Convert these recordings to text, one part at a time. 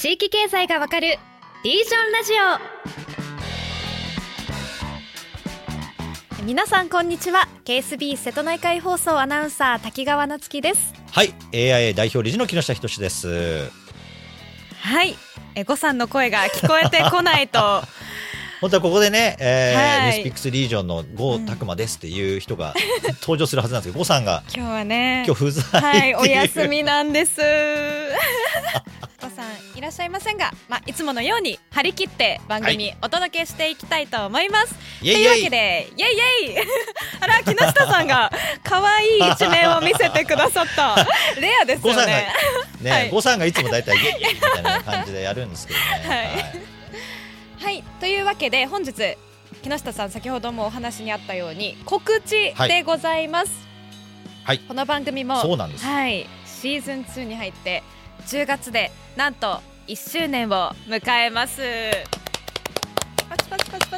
地域経済がわかるリージョンラジオ。皆さんこんにちは。KSB 瀬戸内海放送アナウンサー滝川夏樹です。はい。AIA 代表理事の木下仁です。はい。えごさんの声が聞こえてこないと。本当はここでね、えーはい。ニュースピックスリージョンの郷拓磨ですっていう人が登場するはずなんですけど、郷さんが。今日はね今日不在はいお休みなんです らっしゃいませんが、まあ、いつものように張り切って番組お届けしていきたいと思います、イエイイというわけでイエイイエイ。あら木下さんが可愛い一面を見せてくださった。レアですよね。ね、はい。郷さんがいつも大体イエイイエイみたいな感じでやるんですけどね。はい。はい。というわけで本日木下さん先ほどもお話にあったように告知でございます、はい。この番組もそうなんです。はい。シーズン2に入って10月でなんと1周年を迎えます。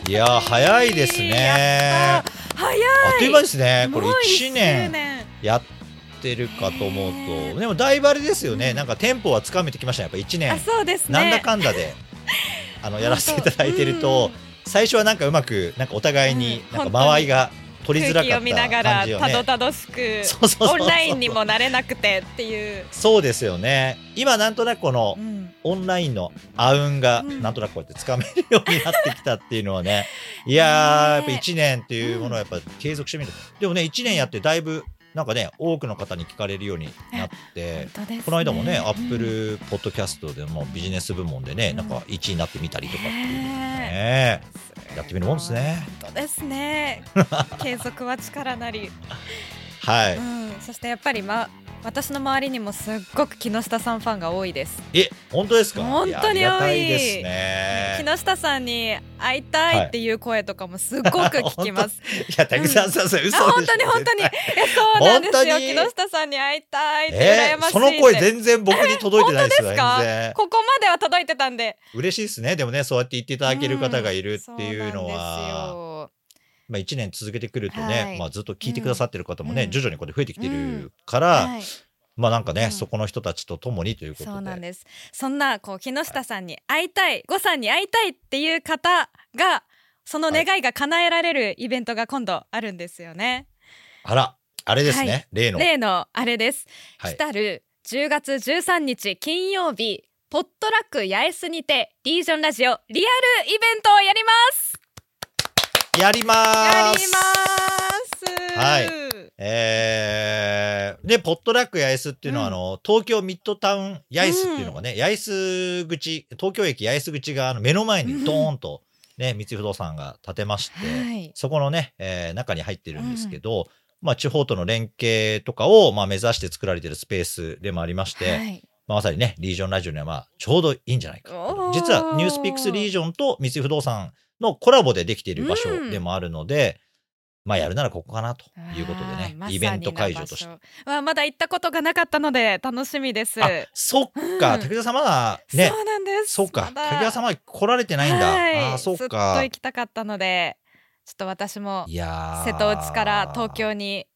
いやー早いですね。早い。あっという間ですね。これもう1 1年年。やってるかと思うねと、でもだいぶあれですよね。うん。なんかテンポはつかめてきました。ね。やっぱ1あ年、そうですね。なんだかんだで。あのやらせていただいてる本と当、最初はなんかうまくなんかお互いにうん。なんか間合いが取りづらかっ空気を見ながらた感じよね。たどたどしくオンラインにもなれなくてっていう、そうですよね。今なんとなくこのうんオンラインのあうんがうんなんとなくこうやってつかめるようになってきたっていうのはね。いやー、やっぱ1年っていうものをやっぱ継続してみる。でもね、1年やってだいぶなんかね、多くの方に聞かれるようになって、ねこの間もね、アップうんルポッドキャストでもビジネス部門でね、うんなんか1位になってみたりとかっていうね。やってみるもんですね。本当ですね 継続は力なり、はい。うん、そしてやっぱりま私の周りにもすっごく木下さんファンが多いですえ、本当ですか？本当に多いいですね。木下さんに会いたいっていう声とかもすっごく聞きます、い。や、竹澤さん、それ嘘でしょ。あ本当に本当に。えそうなんですよ。木下さんに会いたいってえ羨ましいって、その声全然僕に届いてないですよ、本当です。ここまでは届いてたんで。嬉しいですね。でもね、そうやって言っていただける方がいるっていうのんは、そまあ1年続けてくるとはね、い。まあずっと聞いてくださってる方もね、うん。徐々にこれ増えてきてるかうなん。ら、ですよまあなんかね、うん。そこの人たちと共にというはい、ことで。そうなんです。そんなこう木下さんに会いたい呉さんに会いたいっていう方がその願いが叶えられるイベントが今度あるんですよね、あら、あれですね、はい。例の。例のあれです、はい。来たる10月13日金曜日ポットラック八重洲にてリージョンラジオリアルイベントをやります。やりまーす。やりますはい。えー、で、ポットラック八重洲っていうのは、うん。あの、東京ミッドタウン八重洲っていうのがね、八重洲口、東京駅八重洲口があの目の前にドーンと、ね、三井不動産が建てまして、はい。そこのね、えー中に入ってるんですけど、まあ、地方との連携とかを、まあ、目指して作られてるスペースでもありまして、はい。まあ、まさにね、リージョンラジオにはまあ、ちょうどいいんじゃないか。実は、ニュースピックスリージョンと三井不動産のコラボでできている場所でもあるので、まあ、やるならここかなということでねま、イベント会場として。な場所はまだ行ったことがなかったので楽しみです。あ、そっか、うん武田さんまだねそ、うなんです。そうか、まだ武田さんまだ来られてないんだ。はいあー、そっずっとか行。きたかったので、ちょっと私も瀬戸内から東京に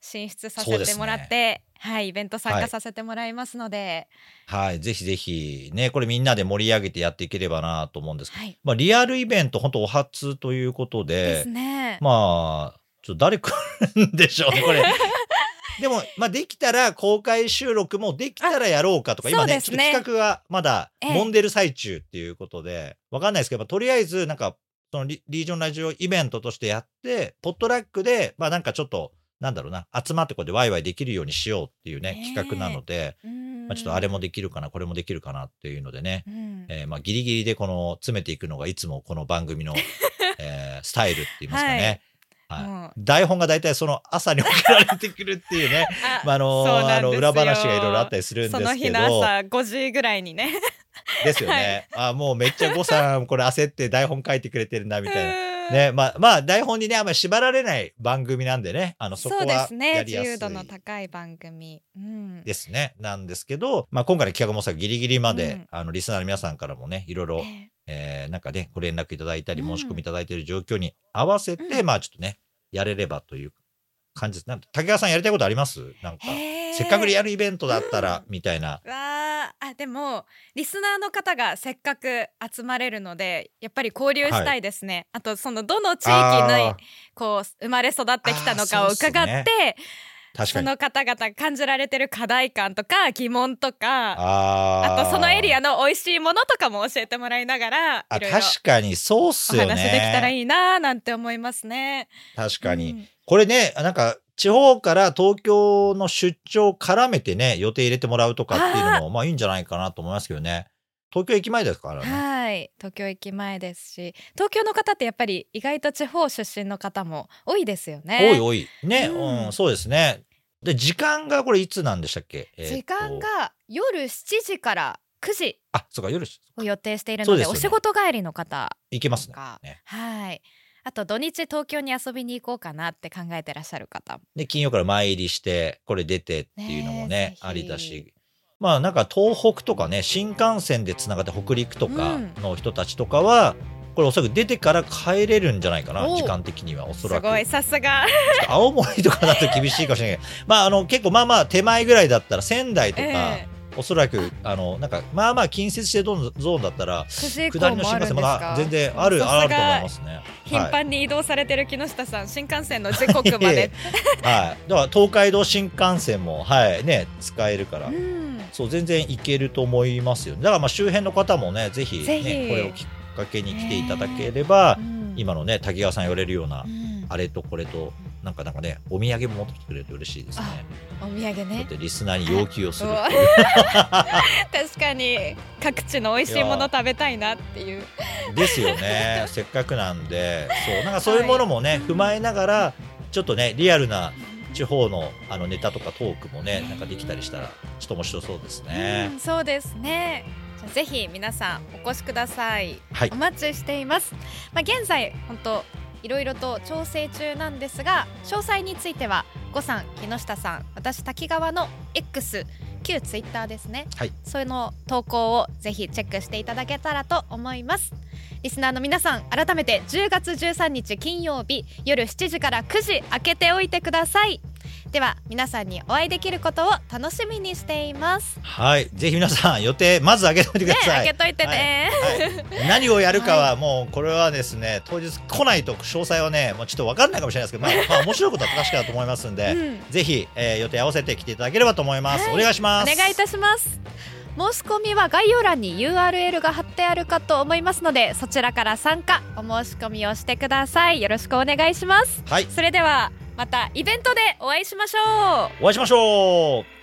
進出させてもらって、はいイベント参加させてもらいますので、はい、ぜひぜひ、ね、これみんなで盛り上げてやっていければなと思うんです。けど、はい、まあ、リアルイベント、本当お初ということでですね。まあ、ちょっと誰来るんでしょうね、これ。でも、まあ、できたら公開収録もできたらやろうかとか、あ今ね、ちょっと企画がまだええ。揉んでる最中っていうことで、わかんないですけど、まあとりあえず、なんか、そのリリージョンラジオイベントとしてやって、ポットラックで、まあなんかちょっと、なんだろうな、集まってこうやってワイワイできるようにしようっていうね、ええ。企画なので、うん。まあちょっとあれもできるかな、これもできるかなっていうのでね、うん。えーまあギリギリでこの詰めていくのがいつもこの番組の、えースタイルって言いますかね。はい。もう。台本が大体その朝に送られてくるっていうね、あまあ、あのあの裏話がいろいろあったりするんですそけど。の日の朝5時ぐらいにね。ですよね、あもうめっちゃ呉さんこれ焦って台本書いてくれてるなみたいな。うんね、まあ、まあ、台本にね、あんまり縛られない番組なんでね、あの、そこはすね。やりやすい。自由度の高い番組、うん、ですね。なんですけど、まあ、今回の企画もさ、ギリギリまで、うん。あの、リスナーの皆さんからもね、いろいろ、ええ。ーなんかね、ご連絡いただいたり、うん。申し込みいただいている状況に合わせて、うん。まあ、ちょっとね、やれればという感じです。なん竹川さんやりたいことあります？なんか、へーせっかくやるイベントだったら、みたいな。わー。あでもリスナーの方がせっかく集まれるのでやっぱり交流したいですね、あとそのどの地域にこう生まれ育ってきたのかを伺って、その方々感じられてる課題感とか疑問とかあとそのエリアの美味しいものとかも教えてもらいながらあ確かにそうっすよね。お話できたらいいななんて思いますね。確かに、うん、これねなんか地方から東京の出張絡めてね予定入れてもらうとかっていうのもまあいいんじゃないかなと思いますけどね東京駅前ですからね。はい、東京駅前ですし、東京の方ってやっぱり意外と地方出身の方も多いですよね。多い多い。ね、うん、うん、そうですね。で、時間がこれいつなんでしたっけ、えー、時間が夜7時から9時。あ、そうか、夜を予定しているので、でね、お仕事帰りの方行けますね。ねはい。あと土日東京に遊びに行こうかなって考えてらっしゃる方。で金曜から前入りしてこれ出てっていうのもね、ね、ありだし。まあなんか東北とかね新幹線でつながって北陸とかの人たちとかは、これおそらく出てから帰れるんじゃないかな時間的にはおそらく。すごいさすが。青森とかだと厳しいかもしれない。けどまああの結構まあまあ手前ぐらいだったら仙台とか、えー、おそらくあのなんかまあまあ近接してゾーンだったら下りの新幹線まだ全然あるあると思いますね。頻繁に移動されてる木下さん、新幹線の時刻まで。はい。だから東海道新幹線もはい。ね使えるから、そう全然行けると思いますよだからまあ周辺の方もねぜひねこれを聞かけに来ていただければ、今のね滝川さん言われるような、あれとこれとなんかなんかねお土産も持ってきてくれると嬉しいですね。お土産ね。リスナーに要求をする 確かに各地の美味しいもの食べたいなっていう。ですよね。せっかくなんで、そうなんかそういうものもね、はい、踏まえながらちょっとねリアルな地方のあのネタとかトークもねなんかできたりしたらちょっと面白そうですね。うそうですね。ぜひ皆さんお越しください、はい、お待ちしていますまあ現在本当いろいろと調整中なんですが詳細については呉さん木下さん私滝川の X 旧ツイッターですね、はい、その投稿をぜひチェックしていただけたらと思います。リスナーの皆さん改めて10月13日金曜日夜7時から9時開けておいてくださいでは皆さんにお会いできることを楽しみにしています。はい。ぜひ皆さん予定まず上げといてください、ね、開けといてね、はい。はい、何をやるかはもうこれはですね当日来ないと詳細はねもうちょっと分かんないかもしれないですけどまあ、まあ、面白いことは確かだと思いますんで、うん、ぜひ、えー、予定合わせて来ていただければと思います、はい、お願いします。お願いいたします。申し込みは概要欄に URL が貼ってあるかと思いますのでそちらから参加お申し込みをしてください。よろしくお願いします。はい。それではまたイベントでお会いしましょう。お会いしましょう。